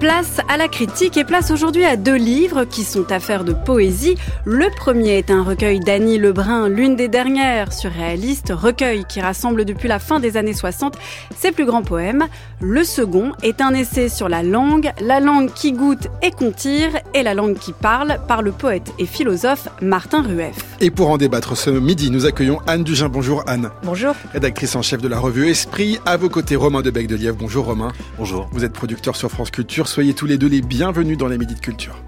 Place à la critique et place aujourd'hui à deux livres qui sont affaires de poésie. Le premier est un recueil d'Annie Lebrun, l'une des dernières surréalistes, recueil qui rassemble depuis la fin des années 60 ses plus grands poèmes. Le second est un essai sur la langue, la langue qui goûte et qu'on tire, et la langue qui parle, par le poète et philosophe Martin Rueff. Et pour en débattre ce midi, nous accueillons Anne Dugin. Bonjour Anne. Bonjour. Rédactrice en chef de la revue Esprit. À vos côtés, Romain de de Lièvre. Bonjour Romain. Bonjour. Vous êtes producteur sur France Culture soyez tous les deux les bienvenus dans les Midis de Culture.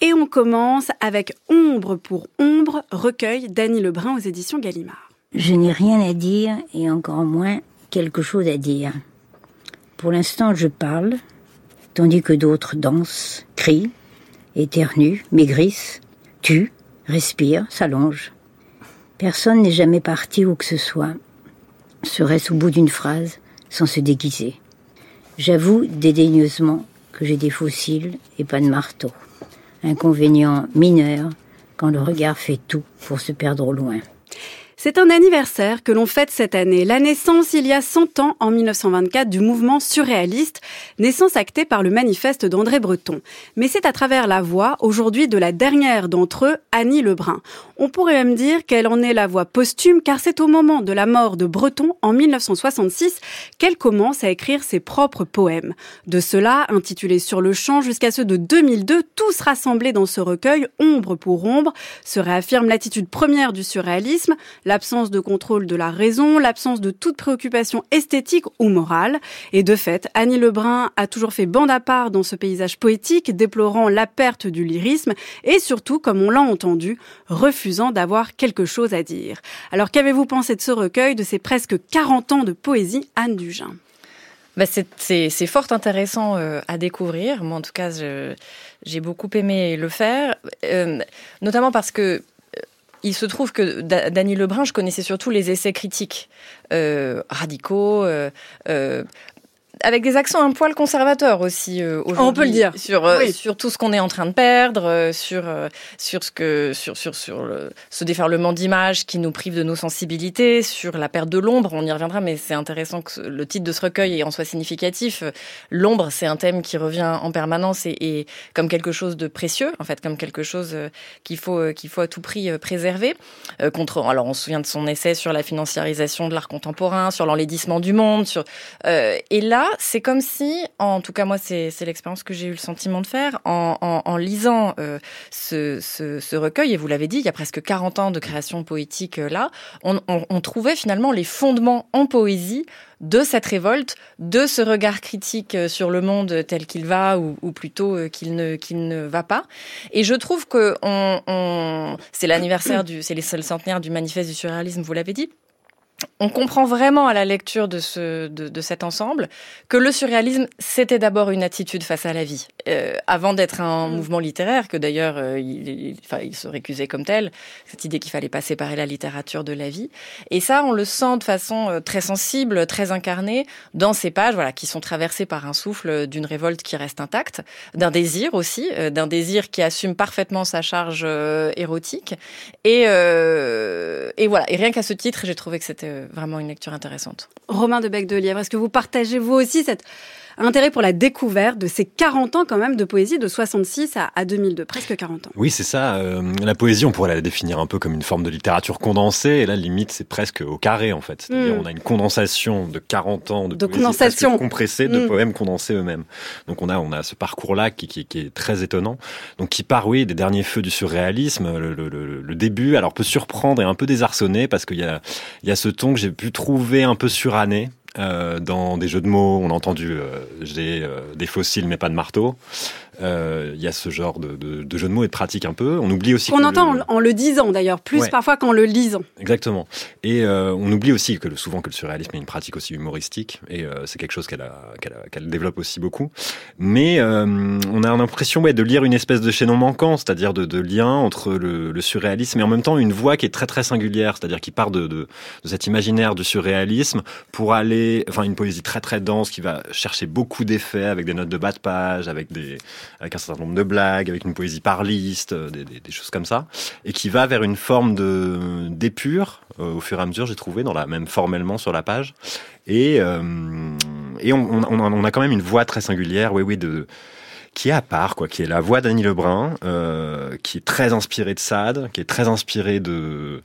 Et on commence avec Ombre pour Ombre, recueil d'Annie Lebrun aux éditions Gallimard. Je n'ai rien à dire et encore moins quelque chose à dire. Pour l'instant, je parle, tandis que d'autres dansent, crient, éternuent, maigrissent, tuent, respirent, s'allongent. Personne n'est jamais parti où que ce soit, serait-ce au bout d'une phrase, sans se déguiser. J'avoue dédaigneusement que j'ai des fossiles et pas de marteau. Inconvénient mineur quand le regard fait tout pour se perdre au loin. C'est un anniversaire que l'on fête cette année, la naissance il y a 100 ans, en 1924, du mouvement surréaliste, naissance actée par le manifeste d'André Breton. Mais c'est à travers la voix, aujourd'hui, de la dernière d'entre eux, Annie Lebrun. On pourrait même dire qu'elle en est la voix posthume, car c'est au moment de la mort de Breton, en 1966, qu'elle commence à écrire ses propres poèmes. De cela, intitulés Sur le champ, jusqu'à ceux de 2002, tous rassemblés dans ce recueil, Ombre pour ombre, se réaffirme l'attitude première du surréalisme, l'absence de contrôle de la raison, l'absence de toute préoccupation esthétique ou morale. Et de fait, Annie Lebrun a toujours fait bande à part dans ce paysage poétique, déplorant la perte du lyrisme et surtout, comme on l'a entendu, refusant d'avoir quelque chose à dire. Alors qu'avez-vous pensé de ce recueil, de ces presque 40 ans de poésie, Anne Dugin? Bah c'est fort intéressant euh, à découvrir. Moi, en tout cas, j'ai beaucoup aimé le faire, euh, notamment parce que il se trouve que Dany Lebrun, je connaissais surtout les essais critiques euh, radicaux, euh, euh, avec des accents un poil conservateurs aussi euh, aujourd'hui. On peut le dire sur euh, sur tout ce qu'on est en train de perdre, euh, sur sur ce que sur sur sur le, ce déferlement d'images qui nous prive de nos sensibilités, sur la perte de l'ombre. On y reviendra, mais c'est intéressant que le titre de ce recueil en soit significatif. L'ombre, c'est un thème qui revient en permanence et, et, comme quelque chose de précieux, en fait, comme quelque chose qu'il faut qu'il faut à tout prix préserver. contre, alors on se souvient de son essai sur la financiarisation de l'art contemporain, sur l'enlaidissement du monde, sur et là c'est comme si, en tout cas moi, c'est l'expérience que j'ai eu le sentiment de faire en, lisant euh, ce, recueil. Et vous l'avez dit, il y a presque 40 ans de création poétique euh, là. On, trouvait finalement les fondements en poésie de cette révolte, de ce regard critique euh, sur le monde tel qu'il va ou, plutôt qu'il ne qu'il ne va pas. Et je trouve que c'est l'anniversaire du, c'est les seuls centenaires du manifeste du surréalisme, vous l'avez dit on comprend vraiment à la lecture de, ce, de, cet ensemble que le surréalisme, c'était d'abord une attitude face à la vie. Euh, avant d'être un mm. mouvement littéraire, que d'ailleurs euh, il, enfin, il, se récusait comme tel, cette idée qu'il fallait pas séparer la littérature de la vie. Et ça, on le sent de façon euh, très sensible, très incarnée, dans ces pages voilà, qui sont traversées par un souffle d'une révolte qui reste intacte, d'un désir aussi, d'un désir qui assume parfaitement sa charge érotique. Et, et voilà, et rien qu'à ce titre, j'ai trouvé que c'était vraiment une lecture intéressante. Romain de Bec de Lièvre, est-ce que vous partagez vous aussi cette intérêt pour la découverte de ces 40 ans quand même de poésie de 66 à, 2002, presque 40 ans. Oui, c'est ça. Euh, la poésie, on pourrait la définir un peu comme une forme de littérature condensée, et là, limite, c'est presque au carré, en fait. C'est-à-dire, hmm. on a une condensation de 40 ans de, poésie condensation. compressée, de hmm. poèmes condensés eux-mêmes. Donc, on a, on a ce parcours-là qui, qui, qui, est très étonnant. Donc, qui part, oui, des derniers feux du surréalisme. Le, le, le, début, alors, peut surprendre et un peu désarçonner, parce qu'il y a, il y a ce ton que j'ai pu trouver un peu suranné. Euh, dans des jeux de mots, on a entendu euh, j'ai euh, des fossiles mais pas de marteau. Euh, il y a ce genre de, de, de, jeu de mots et de pratique un peu. On oublie aussi qu'on entend en, le disant d'ailleurs, plus parfois qu'en le lisant. Exactement. Et euh, on oublie aussi que le, souvent que le surréalisme est une pratique aussi humoristique et euh, c'est quelque chose qu'elle qu'elle développe aussi beaucoup. Mais on a l'impression ouais, de lire une espèce de chaînon manquant, c'est-à-dire de, de, lien entre le, le, surréalisme et en même temps une voix qui est très très singulière, c'est-à-dire qui part de, de, cet imaginaire du surréalisme pour aller, enfin une poésie très très dense qui va chercher beaucoup d'effets avec des notes de bas de page, avec des avec un certain nombre de blagues, avec une poésie parliste, des, des, des choses comme ça, et qui va vers une forme de d'épure au fur et à mesure, j'ai trouvé, dans la même formellement sur la page, et et on, on, on, a quand même une voix très singulière, oui, oui, de qui est à part, quoi, qui est la voix d'Annie Lebrun, euh, qui est très inspirée de Sade, qui est très inspirée de,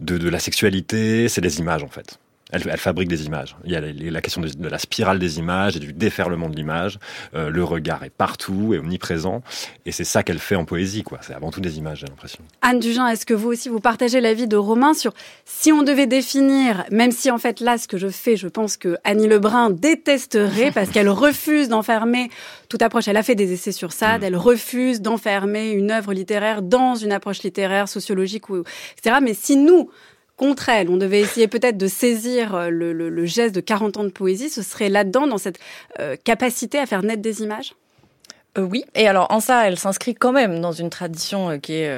de, de la sexualité, c'est des images en fait. Elle, elle, fabrique des images. Il y a la question de, la spirale des images et du déferlement de l'image. Euh, le regard est partout et omniprésent. Et c'est ça qu'elle fait en poésie, quoi. C'est avant tout des images, j'ai l'impression. Anne Dugin, est-ce que vous aussi, vous partagez l'avis de Romain sur si on devait définir, même si en fait là, ce que je fais, je pense que Annie Lebrun détesterait parce qu'elle refuse d'enfermer toute approche. Elle a fait des essais sur Sade. Mmh. Elle refuse d'enfermer une œuvre littéraire dans une approche littéraire, sociologique, ou, etc. Mais si nous, contre elle. On devait essayer peut-être de saisir le, le, le, geste de 40 ans de poésie. Ce serait là-dedans, dans cette euh, capacité à faire naître des images? Euh, oui, et alors en ça, elle s'inscrit quand même dans une tradition euh, qui est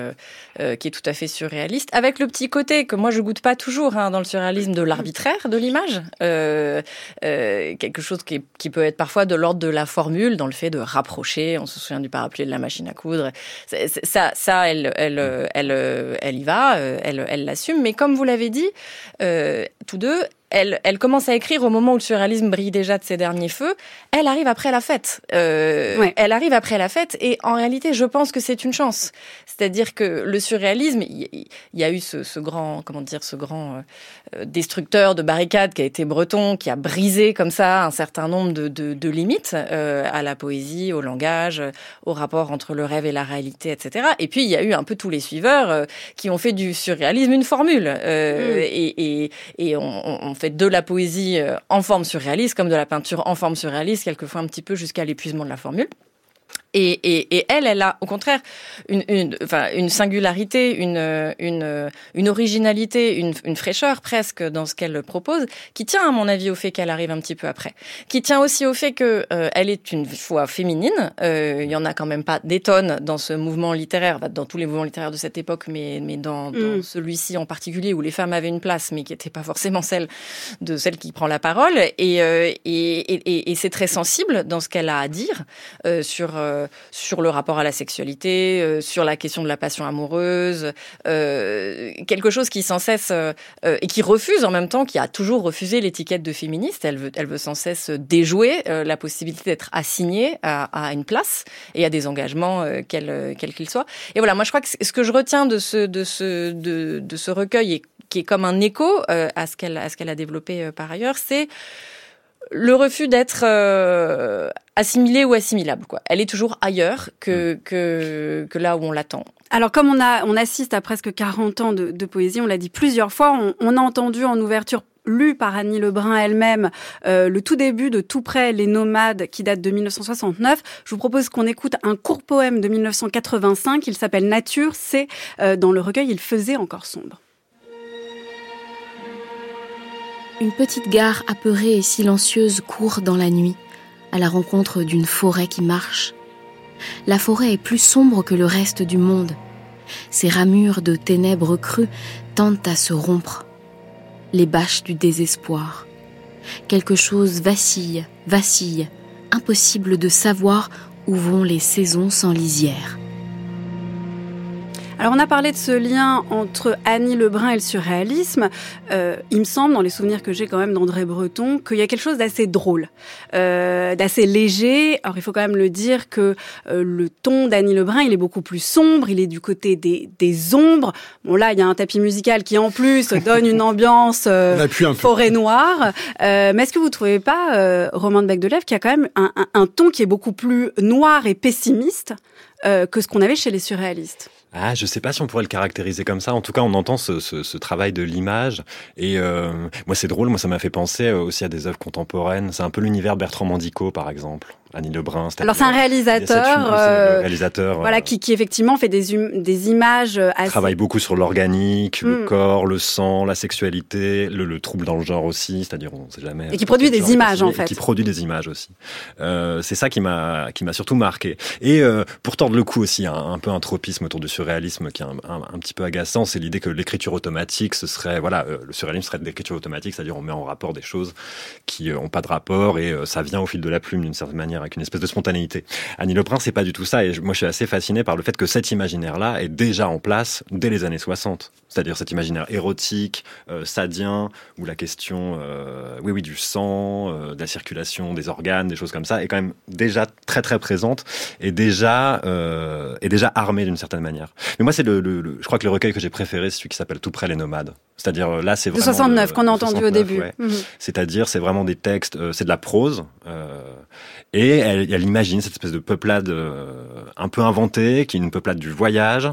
euh, qui est tout à fait surréaliste, avec le petit côté que moi je goûte pas toujours hein, dans le surréalisme de l'arbitraire de l'image, euh, quelque chose qui, qui, peut être parfois de l'ordre de la formule, dans le fait de rapprocher. On se souvient du parapluie de la machine à coudre. ça, ça, elle, elle, elle, elle y va, elle, elle l'assume. Mais comme vous l'avez dit, tous deux, elle, elle, commence à écrire au moment où le surréalisme brille déjà de ses derniers feux. Elle arrive après la fête. Euh, ouais. Elle arrive après la fête et en réalité, je pense que c'est une chance. C'est-à-dire que le surréalisme, il y, a eu ce, ce, grand, comment dire, ce grand euh, destructeur de barricades qui a été Breton, qui a brisé comme ça un certain nombre de, de, de limites euh, à la poésie, au langage, au rapport entre le rêve et la réalité, etc. Et puis il y a eu un peu tous les suiveurs euh, qui ont fait du surréalisme une formule mmh. et, et, et on, on fait de la poésie en forme surréaliste comme de la peinture en forme surréaliste, quelquefois un petit peu jusqu'à l'épuisement de la formule. Et, et, et, elle, elle a au contraire une, une, enfin, une singularité, une, une, une originalité, une, une fraîcheur presque dans ce qu'elle propose, qui tient à mon avis au fait qu'elle arrive un petit peu après, qui tient aussi au fait que euh, elle est une fois féminine. Euh, il y en a quand même pas des tonnes dans ce mouvement littéraire, dans tous les mouvements littéraires de cette époque, mais, mais dans, dans mm. celui-ci en particulier où les femmes avaient une place, mais qui n'était pas forcément celle de celle qui prend la parole. Et, euh, et, et, et c'est très sensible dans ce qu'elle a à dire euh, sur euh, sur le rapport à la sexualité, euh, sur la question de la passion amoureuse, euh, quelque chose qui sans cesse et qui refuse en même temps, qui a toujours refusé l'étiquette de féministe. Elle veut, elle veut sans cesse déjouer la possibilité d'être assignée à, une place et à des engagements quels qu'ils soient. Et voilà, moi je crois que ce que je retiens de ce de ce de, ce recueil qui est comme un écho à ce qu'elle à ce qu'elle a développé par ailleurs, c'est le refus d'être euh, assimilée ou assimilable. Quoi. Elle est toujours ailleurs que, que, que là où on l'attend. Alors comme on, a, on assiste à presque 40 ans de, de poésie, on l'a dit plusieurs fois, on, on, a entendu en ouverture lu par Annie Lebrun elle-même euh, le tout début de Tout près les nomades qui date de 1969. Je vous propose qu'on écoute un court poème de 1985, il s'appelle Nature, c'est euh, dans le recueil Il faisait encore sombre. Une petite gare apeurée et silencieuse court dans la nuit, à la rencontre d'une forêt qui marche. La forêt est plus sombre que le reste du monde. Ses ramures de ténèbres crues tendent à se rompre. Les bâches du désespoir. Quelque chose vacille, vacille, impossible de savoir où vont les saisons sans lisière. Alors on a parlé de ce lien entre Annie Lebrun et le surréalisme. Euh, il me semble, dans les souvenirs que j'ai quand même d'André Breton, qu'il y a quelque chose d'assez drôle, euh, d'assez léger. Alors il faut quand même le dire que euh, le ton d'Annie Lebrun, il est beaucoup plus sombre, il est du côté des, des ombres. Bon là, il y a un tapis musical qui en plus donne une ambiance euh, forêt noire. Euh, mais est-ce que vous trouvez pas, euh, Romain de Bec-de-Lève, qu'il y a quand même un, un, un, ton qui est beaucoup plus noir et pessimiste que ce qu'on avait chez les surréalistes? Ah, je sais pas si on pourrait le caractériser comme ça. En tout cas, on entend ce, ce, ce travail de l'image. Et euh, moi, c'est drôle. Moi, ça m'a fait penser aussi à des œuvres contemporaines. C'est un peu l'univers Bertrand Mandico, par exemple. Annie Lebrun. Alors c'est un réalisateur, euh, réalisateur, voilà, qui, qui effectivement fait des, hum, des images. Assez... Travaille beaucoup sur l'organique, le corps, le sang, la sexualité, le, le trouble dans le genre aussi, c'est-à-dire on sait jamais. Et qui produit des images en fait. qui produit des images aussi. Euh, c'est ça qui m'a qui m'a surtout marqué. Et euh, pour tordre le coup aussi, un, un, peu un tropisme autour du surréalisme qui est un, un, un petit peu agaçant, c'est l'idée que l'écriture automatique, ce serait voilà, euh, le surréalisme serait de l'écriture automatique, c'est-à-dire on met en rapport des choses qui euh, ont pas de rapport et ça vient au fil de la plume d'une certaine manière avec une espèce de spontanéité. Annie Lebrun, c'est pas du tout ça. Et moi, je suis assez fasciné par le fait que cet imaginaire-là est déjà en place dès les années 60. C'est-à-dire cet imaginaire érotique, euh, sadien, où la question, euh, oui, oui, du sang, euh, de la circulation des organes, des choses comme ça, est quand même déjà très très présente et déjà est déjà armée d'une certaine manière. Mais moi, c'est le, le, le, je crois que le recueil que j'ai préféré, c'est celui qui s'appelle Tout près les nomades. C'est-à-dire là, c'est De vraiment 69 qu'on a entendu 69, au début. ouais. Mhm. C'est-à-dire, c'est vraiment des textes, c'est de la prose, et elle, elle imagine cette espèce de peuplade euh, un peu inventée, qui est une peuplade du voyage.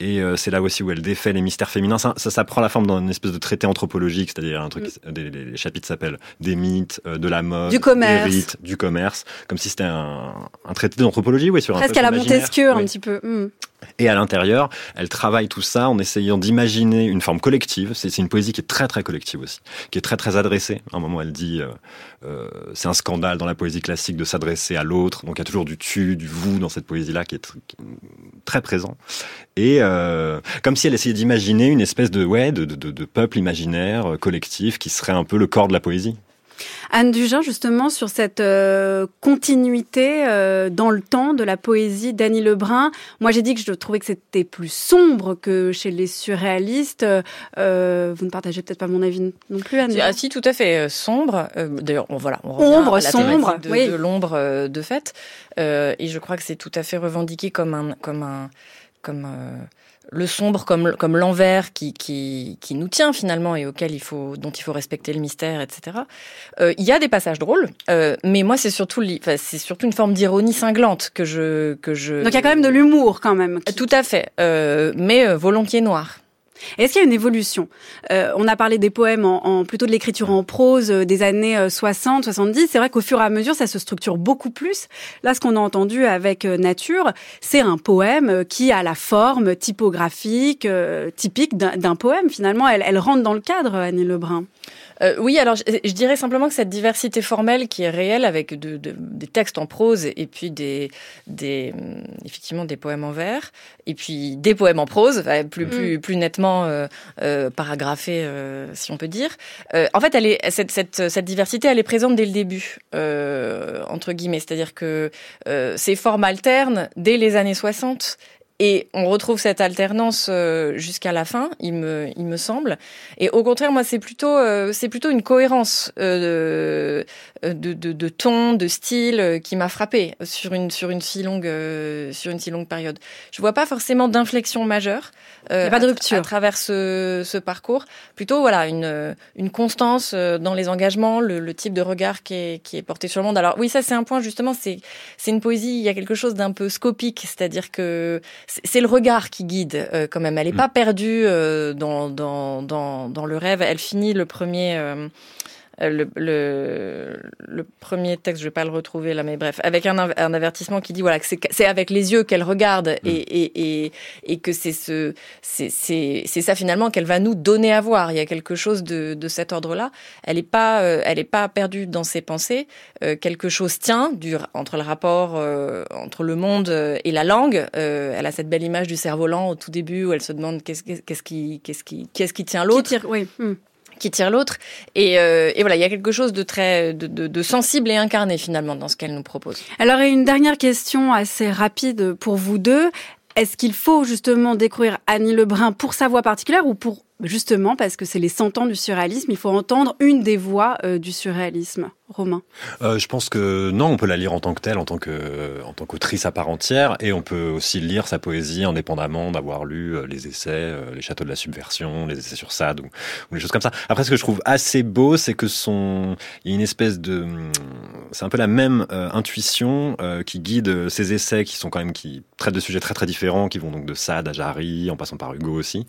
Et euh, c'est là aussi où elle défait les mystères féminins. Ça, ça, ça prend la forme d'une espèce de traité anthropologique, c'est-à-dire un truc. s- des- les, les chapitres s'appellent des mythes, euh, de la mode, Du commerce. des rites, du commerce, comme si c'était un, un traité d'anthropologie, oui, sur un Presque peuple à la imaginaire. Montesquieu, un Oui. petit peu. Mhm. Et à l'intérieur, elle travaille tout ça en essayant d'imaginer une forme collective. C'est une poésie qui est très très collective aussi, qui est très très adressée. À un moment, elle dit, euh, euh, c'est un scandale dans la poésie classique de s'adresser à l'autre. Donc il y a toujours du tu, du vous dans cette poésie-là qui est très présent. Et euh, comme si elle essayait d'imaginer une espèce de ouais de, peuple imaginaire collectif qui serait un peu le corps de la poésie. Anne Dugin, justement, sur cette euh, continuité euh, dans le temps de la poésie d'Annie Lebrun. Moi, j'ai dit que je trouvais que c'était plus sombre que chez les surréalistes. Euh, vous ne partagez peut-être pas mon avis non plus, Anne Ah si, tout à fait sombre. D'ailleurs, on voilà, on Ombre, à la sombre, de, oui. de l'ombre de fait. Et je crois que c'est tout à fait revendiqué comme un, comme un, comme le sombre, comme comme l'envers qui, qui qui nous tient finalement et auquel il faut, dont il faut respecter le mystère, etc. Euh, Il y a des passages drôles, euh, mais moi c'est surtout, enfin, c'est surtout une forme d'ironie cinglante que je que je. Donc il y a quand même de l'humour quand même. qui- Tout à fait, euh, mais euh, volontiers noir. Est-ce qu'il y a une évolution? Euh, On a parlé des poèmes en, plutôt de l'écriture en prose euh, des années euh, 60, 70. C'est vrai qu'au fur et à mesure, ça se structure beaucoup plus. Là, ce qu'on a entendu avec euh, Nature, c'est un poème euh, qui a la forme typographique euh, typique d'un d'un poème. Finalement, elle, elle rentre dans le cadre, Annie Lebrun. Euh, oui, alors je, je dirais simplement que cette diversité formelle qui est réelle avec de, de- des textes en prose et puis des, des hum, effectivement des poèmes en vers et puis des poèmes en prose, plus Mm. plus plus nettement euh, euh, paragraphés euh, si on peut dire. En fait, elle est cette, cette cette diversité, elle est présente dès le début entre guillemets, c'est-à-dire que ces formes alternent dès les années 60 et on retrouve cette alternance euh, jusqu'à la fin, il me, il me semble. Et au contraire, moi, c'est plutôt, euh, c'est plutôt une cohérence euh, de, de, de, de ton, de style qui m'a frappé sur une, sur une si longue, sur une si longue période. Je vois pas forcément d'inflexion majeure. euh, pas de rupture. à, travers ce, ce parcours. Plutôt, voilà, une, une constance dans les engagements, le, le type de regard qui est, qui est porté sur le monde. Alors oui, ça c'est un point justement. C'est, c'est une poésie. Il y a quelque chose d'un peu scopique, c'est-à-dire que c'est le regard qui guide euh, quand même. Elle n'est Mm. pas perdue euh, dans, dans, dans, dans le rêve. Elle finit le premier. Euh, le, le, le premier texte, je vais pas le retrouver là, mais bref, avec un, un avertissement qui dit voilà que c'est c'est avec les yeux qu'elle regarde et, et, et, et que c'est ce c'est c'est c'est ça finalement qu'elle va nous donner à voir. Il y a quelque chose de, de cet ordre-là. Elle est pas euh, elle est pas perdue dans ses pensées. Euh, quelque chose tient du, entre le rapport euh, entre le monde euh, et la langue. Euh, elle a cette belle image du cerf-volant au tout début où elle se demande qu'est-ce qui qu'est-ce qui qu'est-ce qui tient Qui l'autre tire- oui. Qui tire l'autre. Et, euh, et voilà, il y a quelque chose de très de, de, de sensible et incarné finalement dans ce qu'elle nous propose. Alors, et une dernière question assez rapide pour vous deux. Est-ce qu'il faut justement découvrir Annie Lebrun pour sa voix particulière ou pour justement parce que c'est les 100 ans du surréalisme, il faut entendre une des voix euh, du surréalisme? Romain. Euh, je pense que non, on peut la lire en tant que telle, en tant que en tant qu'autrice à part entière, et on peut aussi lire sa poésie indépendamment d'avoir lu euh, les essais, euh, les châteaux de la subversion, les essais sur Sade ou, ou les choses comme ça. Après, ce que je trouve assez beau, c'est que son, il y a une espèce de, hum, c'est un peu la même euh, intuition euh, qui guide ces essais qui sont quand même qui traitent de sujets très très différents, qui vont donc de Sade à Jarry, en passant par Hugo aussi,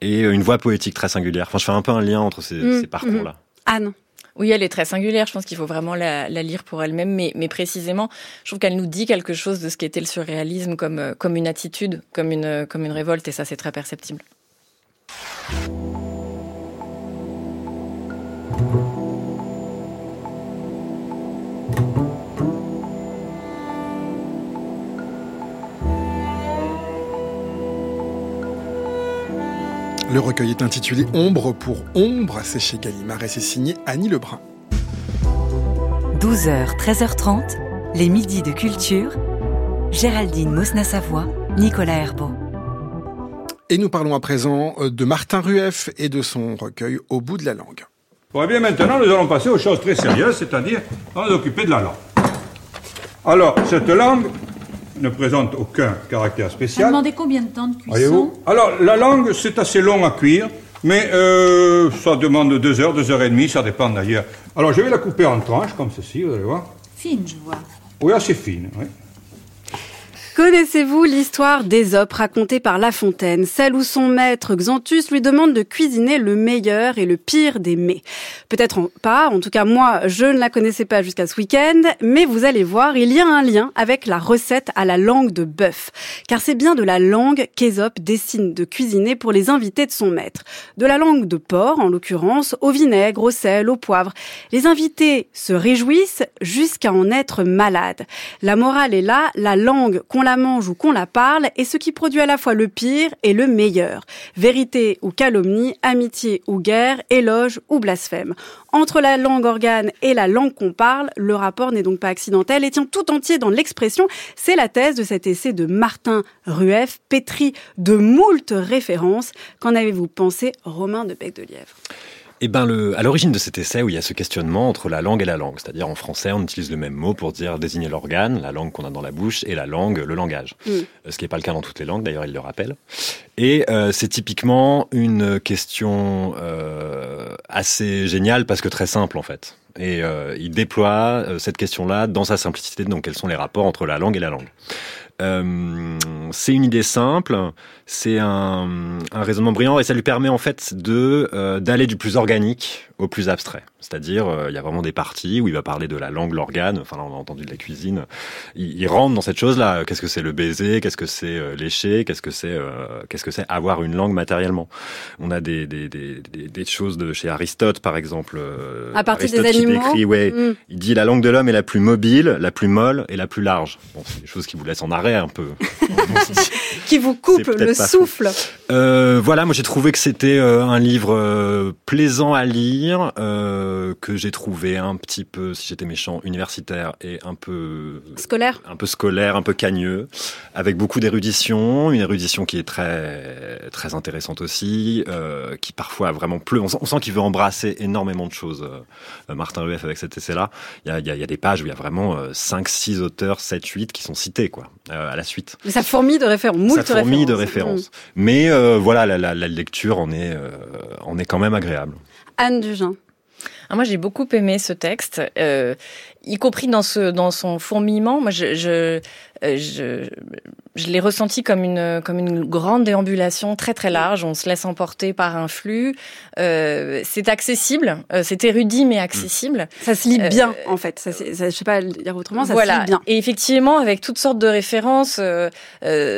et euh, une voix poétique très singulière. Enfin, je fais un peu un lien entre ces, Mm, ces parcours-là. Anne. Oui, elle est très singulière. Je pense qu'il faut vraiment la, lire pour elle-même, mais, précisément, je trouve qu'elle nous dit quelque chose de ce qu'était le surréalisme comme, euh, une attitude, comme une révolte, et ça, c'est très perceptible. Le recueil est intitulé Ombre pour Ombre, c'est chez Gallimard et c'est signé Annie Lebrun. 12h, 13h30, Les midis de culture. Géraldine Mosna-Savoie, Nicolas Herbeau. Et nous parlons à présent euh, de Martin Rueff et de son recueil Au bout de la langue. Bon, eh bien maintenant, nous allons passer aux choses très sérieuses, c'est-à-dire nous occuper de la langue. Alors, cette langue ne présente aucun caractère spécial. Vous demandez combien de temps de cuisson Alors, la langue, c'est assez long à cuire, mais euh, ça demande deux heures, deux heures et demie, ça dépend d'ailleurs. Alors, je vais la couper en tranches, comme ceci, vous allez voir. Fine, je vois. Oui, assez fine, oui. Connaissez-vous l'histoire d'Ésope racontée par La Fontaine, celle où son maître Xanthus lui demande de cuisiner le meilleur et le pire des mets Peut-être pas, en tout cas moi je ne la connaissais pas jusqu'à ce week-end, mais vous allez voir, il y a un lien avec la recette à la langue de bœuf, car c'est bien de la langue qu'Ésope dessine de cuisiner pour les invités de son maître. De la langue de porc, en l'occurrence, au vinaigre, au sel, au poivre. Les invités se réjouissent jusqu'à en être malades. La morale est là, la langue qu'on la mange ou qu'on la parle est ce qui produit à la fois le pire et le meilleur. Vérité ou calomnie, amitié ou guerre, éloge ou blasphème. Entre la langue organe et la langue qu'on parle, le rapport n'est donc pas accidentel et tient tout entier dans l'expression. C'est la thèse de cet essai de Martin Rueff, pétri de moult références. Qu'en avez-vous pensé, Romain de Bec de Lièvre eh ben, le, à l'origine de cet essai où il y a ce questionnement entre la langue et la langue, c'est-à-dire en français, on utilise le même mot pour dire désigner l'organe, la langue qu'on a dans la bouche, et la langue, le langage. Mm. Euh, ce qui n'est pas le cas dans toutes les langues, d'ailleurs, il le rappelle. Et euh, c'est typiquement une question euh, assez géniale parce que très simple en fait. Et euh, il déploie euh, cette question-là dans sa simplicité. Donc, quels sont les rapports entre la langue et la langue euh, c'est une idée simple, c'est un, un, raisonnement brillant et ça lui permet en fait de euh, d'aller du plus organique au plus abstrait. C'est-à-dire, euh, il y a vraiment des parties où il va parler de la langue, l'organe. Enfin, là, on a entendu de la cuisine. Il, il rentre dans cette chose-là. Qu'est-ce que c'est le baiser? Qu'est-ce que c'est euh, lécher? Qu'est-ce que c'est Qu'est-ce que c'est avoir une langue matériellement? On a des, des, des, des, choses de chez Aristote, par exemple. à partir des animaux? Décrit, ouais, mm. Il dit la langue de l'homme est la plus mobile, la plus molle et la plus large. Bon, c'est des choses qui vous laissent en arrêt un peu. qui vous coupe le souffle. Euh, voilà, moi j'ai trouvé que c'était euh, un livre euh, plaisant à lire, euh, que j'ai trouvé un petit peu, si j'étais méchant, universitaire et un peu scolaire, un peu scolaire, un peu cagneux, avec beaucoup d'érudition, une érudition qui est très très intéressante aussi, qui parfois a vraiment pleu. On sent, qu'il veut embrasser énormément de choses. Martin Rueff avec cet essai-là, il y a, y, a, y a, des pages où il y a vraiment 5, 6 auteurs, 7, 8 qui sont cités quoi à la suite. Mais ça fourmille de références, moult ça fourmille de références. Mais euh, voilà, la, la, la, lecture en est, euh, en est quand même agréable. Anne Dugin. Ah, moi, j'ai beaucoup aimé ce texte, euh, y compris dans ce dans son fourmillement. Moi, je, je, je, je l'ai ressenti comme une, comme une grande déambulation très très large. On se laisse emporter par un flux. Euh, c'est accessible, euh, c'est érudit mais accessible. Ça se lit bien euh, en fait. Ça, ça, je sais pas dire autrement, ça voilà. se lit bien. Et effectivement, avec toutes sortes de références, euh,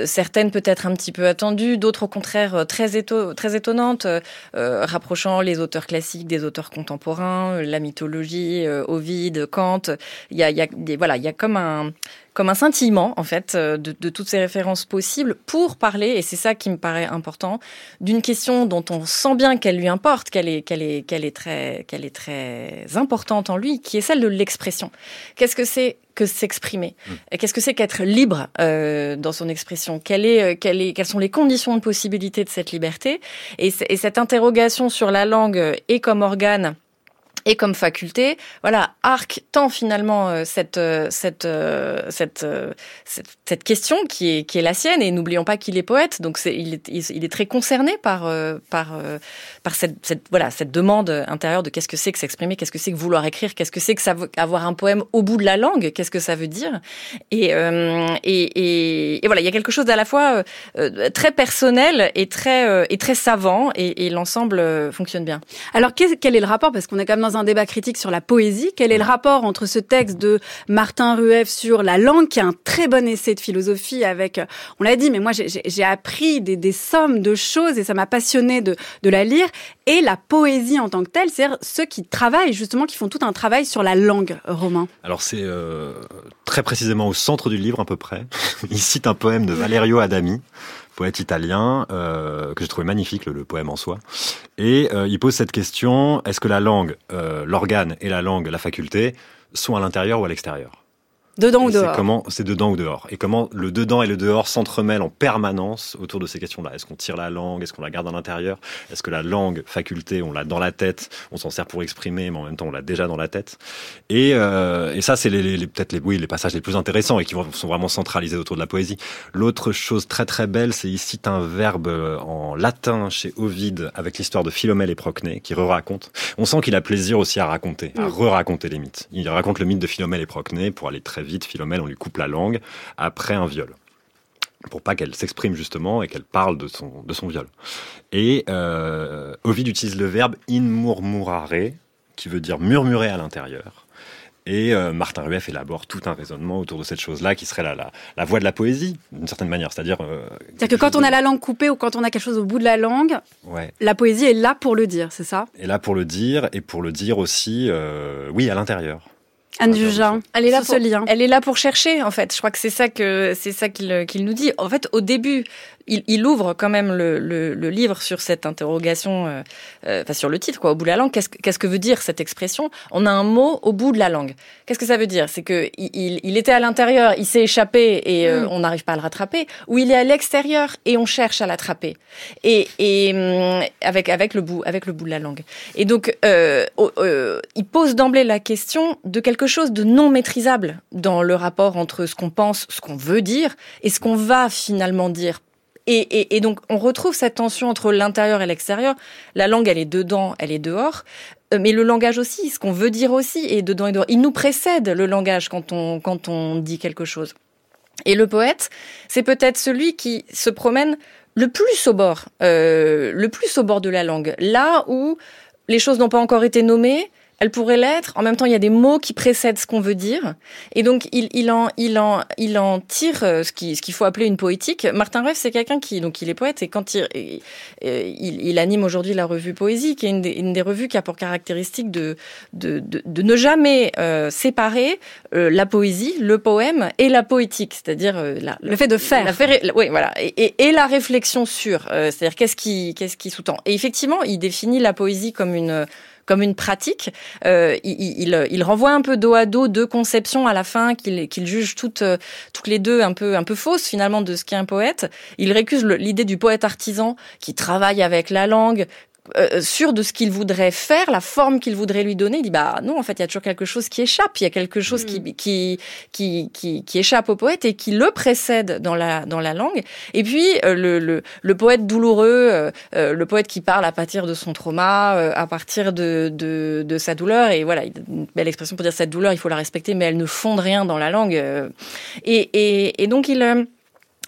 certaines peut-être un petit peu attendues, d'autres au contraire très, éto très étonnantes, rapprochant les auteurs classiques des auteurs contemporains, la mythologie, Ovide, Kant. Il y a, il y a voilà, il y a comme un comme un scintillement en fait euh, de, de, toutes ces références possibles pour parler et c'est ça qui me paraît important d'une question dont on sent bien qu'elle lui importe qu'elle est qu'elle est qu'elle est très qu'elle est très importante en lui qui est celle de l'expression. Qu'est-ce que c'est que s'exprimer? Mmh. Qu'est-ce que c'est qu'être libre euh, dans son expression? Quelle est, euh, quelle est, Quelles sont les conditions de possibilité de cette liberté? Et, et cette interrogation sur la langue et comme organe et comme faculté, voilà, arc tant finalement euh, cette, euh, cette, euh, cette, cette, question qui est, qui est la sienne. Et n'oublions pas qu'il est poète, donc c'est, il, est, il est très concerné par, par, par cette, cette, voilà, cette demande intérieure de qu'est-ce que c'est que s'exprimer, qu'est-ce que c'est que vouloir écrire, qu'est-ce que c'est que ça, avoir un poème au bout de la langue, qu'est-ce que ça veut dire. Et, et, et, et, voilà, il y a quelque chose à la fois très personnel et très, et très savant, et, et l'ensemble fonctionne bien. Alors quel est le rapport? Parce qu'on est quand même dans un débat critique sur la poésie. Quel est le rapport entre ce texte de Martin Rueff sur la langue, qui est un très bon essai de philosophie avec, on l'a dit, mais moi j'ai appris des, sommes de choses et ça m'a passionné de, de la lire, et la poésie en tant que telle, c'est-à-dire ceux qui travaillent justement, qui font tout un travail sur la langue, Romain. Alors c'est euh, très précisément au centre du livre à peu près. Il cite un poème de Valerio Adami poète italien, euh, que j'ai trouvé magnifique, le, le, poème en soi. Et euh, il pose cette question, est-ce que la langue, euh, l'organe et la langue, la faculté, sont à l'intérieur ou à l'extérieur? Dedans ou dehors. C'est comment c'est dedans ou dehors et comment le dedans et le dehors s'entremêlent en permanence autour de ces questions-là. Est-ce qu'on tire la langue? Est-ce qu'on la garde à l'intérieur? Est-ce que la langue, faculté, on l'a dans la tête? On s'en sert pour exprimer, mais en même temps on l'a déjà dans la tête. Et, euh, et ça, c'est les, les peut-être les oui les passages les plus intéressants et qui sont vraiment centralisés autour de la poésie. L'autre chose très très belle, c'est il cite un verbe euh, en latin chez Ovide avec l'histoire de Philomèle et Procné qui re-raconte. On sent qu'il a plaisir aussi à raconter, à re-raconter les mythes. Il raconte le mythe de Philomèle et Procné pour aller très vite, Philomèle, on lui coupe la langue après un viol pour pas qu'elle s'exprime justement et qu'elle parle de son, de son viol. Et euh, Ovid utilise le verbe in murmurare, qui veut dire murmurer à l'intérieur. Et euh, Martin Rueff élabore tout un raisonnement autour de cette chose-là, qui serait la, la, la voix de la poésie, d'une certaine manière. C'est-à-dire. Euh, C'est-à-dire que quand on a la langue coupée ou quand on a quelque chose au bout de la langue, ouais. la poésie est là pour le dire, c'est ça? Est là pour le dire et pour le dire aussi, euh, oui, à l'intérieur. Anne Dujardin, Elle est là pour, ce lien. elle est là pour chercher en fait. Je crois que c'est ça que c'est ça qu'il qu'il nous dit. En fait, au début, il, il ouvre quand même le, le, le livre sur cette interrogation, euh, euh, enfin sur le titre quoi, au bout de la langue. Qu'est-ce que- qu'est-ce que veut dire cette expression? On a un mot au bout de la langue. Qu'est-ce que ça veut dire? C'est que il, il, était à l'intérieur, il s'est échappé et euh, Mm. on n'arrive pas à le rattraper, ou il est à l'extérieur et on cherche à l'attraper. Et, et hum, avec avec le bout avec le bout de la langue. Et donc, euh, euh, il pose d'emblée la question de quelque chose de non maîtrisable dans le rapport entre ce qu'on pense, ce qu'on veut dire, et ce qu'on va finalement dire. Et, et, et donc, on retrouve cette tension entre l'intérieur et l'extérieur. La langue, elle est dedans, elle est dehors. Euh, Mais le langage aussi, ce qu'on veut dire aussi, est dedans et dehors. Il nous précède, le langage, quand on, quand on dit quelque chose. Et le poète, c'est peut-être celui qui se promène le plus au bord, euh, le plus au bord de la langue, là où les choses n'ont pas encore été nommées, elles pourraient l'être. En même temps, il y a des mots qui précèdent ce qu'on veut dire, et donc il, il en, il en, il en tire euh, ce qui, ce qu'il faut appeler une poétique. Martin Rueff, c'est quelqu'un qui, donc il est poète, et quand il, il, il, il anime aujourd'hui la revue Poésie, qui est une des, une des revues qui a pour caractéristique de, de, de, de ne jamais euh, séparer euh, la poésie, le poème et la poétique, c'est-à-dire euh, Le fait de faire. la faire- la- oui, voilà, et, et, et la réflexion sur, euh, c'est-à-dire qu'est-ce qui, qu'est-ce qui sous-tend. Et effectivement, il définit la poésie comme une comme une pratique. Euh, il, il, il renvoie un peu dos à dos deux conceptions à la fin qu'il qu'il juge toutes euh, toutes les deux un peu un peu fausses finalement de ce qu'est un poète. Il récuse l'idée du poète artisan qui travaille avec la langue, euh, sûr de ce qu'il voudrait faire, la forme qu'il voudrait lui donner, il dit bah non en fait il y a toujours quelque chose qui échappe, il y a quelque chose qui, qui qui qui qui échappe au poète et qui le précède dans la dans la langue. Et puis euh, le, le le poète douloureux, euh, euh, le poète qui parle à partir de son trauma, euh, à partir de de de sa douleur. Et voilà une belle expression pour dire cette douleur il faut la respecter mais elle ne fonde rien dans la langue. Et et et donc il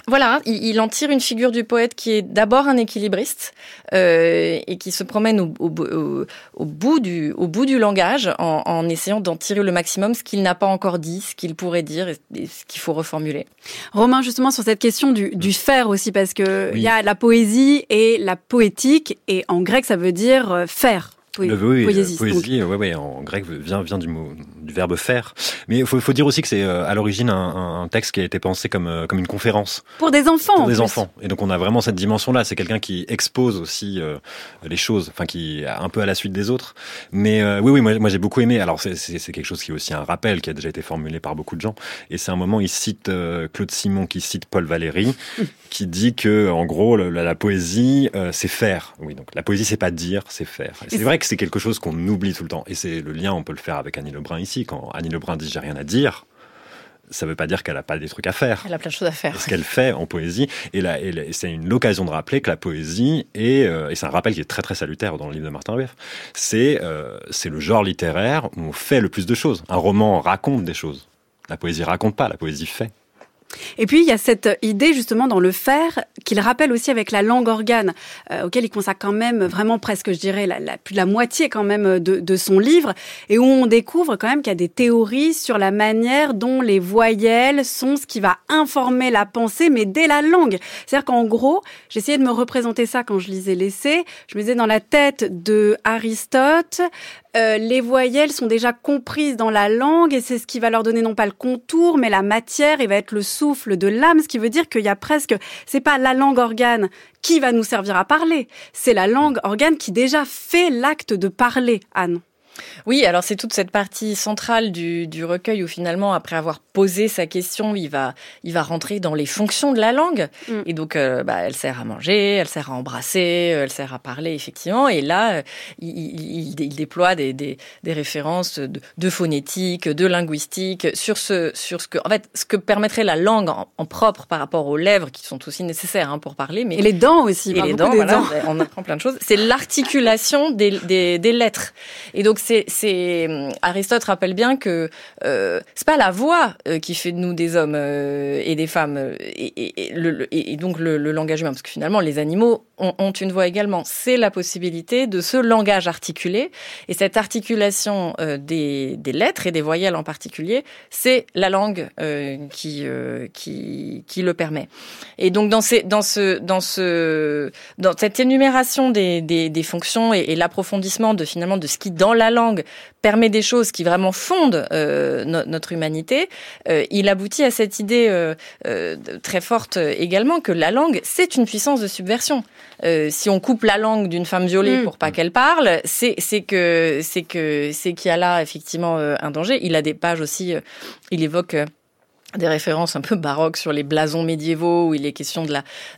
voilà, il, il en tire une figure du poète qui est d'abord un équilibriste euh, et qui se promène au, au, au, au bout du, au bout du langage en, en essayant d'en tirer le maximum ce qu'il n'a pas encore dit, ce qu'il pourrait dire et, et ce qu'il faut reformuler. Romain, justement, sur cette question du, du faire aussi, parce que il Oui. y a la poésie et la poétique, et en grec, ça veut dire euh, faire. Le, oui, poésie. euh, poésie, ouais, ouais, en grec vient vient du mot du verbe faire. Mais il faut, faut dire aussi que c'est euh, à l'origine un, un- texte qui a été pensé comme euh, comme une conférence pour des enfants. pour en des plus. enfants. Et donc on a vraiment cette dimension-là. C'est quelqu'un qui expose aussi euh, les choses, enfin qui un peu à la suite des autres. Mais euh, oui, oui, moi, moi j'ai beaucoup aimé. Alors c'est quelque chose qui est aussi un rappel qui a déjà été formulé par beaucoup de gens. Et c'est un moment il cite euh, Claude Simon qui cite Paul Valéry, qui dit que en gros la, la poésie euh, c'est faire. Oui, donc la poésie c'est pas dire, c'est faire. C'est vrai que c'est quelque chose qu'on oublie tout le temps. Et c'est le lien, on peut le faire avec Annie Lebrun ici. Quand Annie Lebrun dit j'ai rien à dire. Ça veut pas dire qu'elle a pas des trucs à faire Elle a plein de choses à faire. ce qu'elle fait en poésie. Et, là, et c'est une l'occasion de rappeler que la poésie, est, euh, et c'est un rappel qui est très très salutaire dans le livre de Martin Rueff, c'est euh, c'est le genre littéraire où on fait le plus de choses. Un roman raconte des choses. La poésie raconte pas, la poésie fait. Et puis, il y a cette idée, justement, dans le faire, qu'il rappelle aussi avec la langue organe, euh, auquel il consacre quand même vraiment presque, je dirais, la, la- plus de la moitié quand même de, de son livre, et où on découvre quand même qu'il y a des théories sur la manière dont les voyelles sont ce qui va informer la pensée, mais dès la langue. C'est-à-dire qu'en gros, j'essayais de me représenter ça quand je lisais l'essai, je me disais dans la tête de Aristote, euh, les voyelles sont déjà comprises dans la langue et c'est ce qui va leur donner non pas le contour mais la matière et va être le souffle de l'âme, ce qui veut dire qu'il y a presque, c'est pas la langue organe qui va nous servir à parler, c'est la langue organe qui déjà fait l'acte de parler, Anne. Oui, alors c'est toute cette partie centrale du, du, recueil où finalement, après avoir posé sa question, il va, il va rentrer dans les fonctions de la langue. Mm. Et donc, euh, bah, elle sert à manger, elle sert à embrasser, euh, elle sert à parler, effectivement. Et là, euh, il, il, déploie des, des, des références de, de, phonétique, de linguistique, sur ce, sur ce que, en fait, ce que permettrait la langue en, propre par rapport aux lèvres, qui sont aussi nécessaires hein, pour parler. Mais et les dents aussi. Et les dents, voilà, on apprend plein de choses. C'est l'articulation des, des, des lettres. Et donc, c'est c'est Aristote rappelle bien que euh, c'est pas la voix euh, qui fait de nous des hommes euh, et des femmes euh, et, donc le, langage humain parce que finalement les animaux ont, une voix également. C'est la possibilité de ce langage articulé et cette articulation des, lettres et des voyelles en particulier, c'est la langue qui, qui qui le permet. Et donc dans ces dans ce dans ce dans cette énumération des, des, des fonctions et, et l'approfondissement de finalement de ce qui dans la langue permet des choses qui vraiment fondent euh, notre humanité, euh, il aboutit à cette idée euh, très forte également que la langue, c'est une puissance de subversion. Si on coupe la langue d'une femme violée mm. pour pas qu'elle parle, c'est c'est que c'est que c'est qu'il y a là effectivement un danger. Il a des pages aussi, il évoque des références un peu baroques sur les blasons médiévaux où il est question de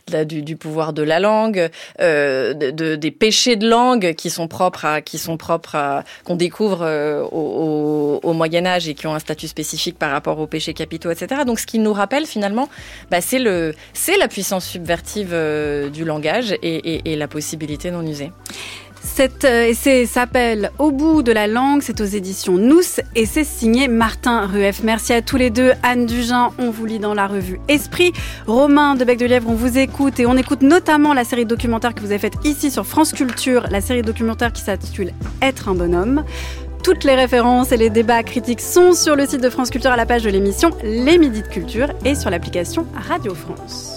la, du, du, pouvoir de la langue, euh, de, des péchés de langue qui sont propres à qui sont propres à qu'on découvre euh, au, au, Moyen Âge et qui ont un statut spécifique par rapport aux péchés capitaux, etc. Donc ce qui nous rappelle finalement, bah, c'est le c'est la puissance subvertive euh, du langage et, et, et la possibilité d'en user. Cet euh, essai s'appelle Au bout de la langue, c'est aux éditions Nous et c'est signé Martin Rueff. Merci à tous les deux. Anne Dugin, on vous lit dans la revue Esprit. Romain de Bec de Lièvre, on vous écoute et on écoute notamment la série documentaire que vous avez faite ici sur France Culture, la série documentaire qui s'intitule Être un bonhomme. Toutes les références et les débats critiques sont sur le site de France Culture à la page de l'émission Les Midis de Culture et sur l'application Radio France.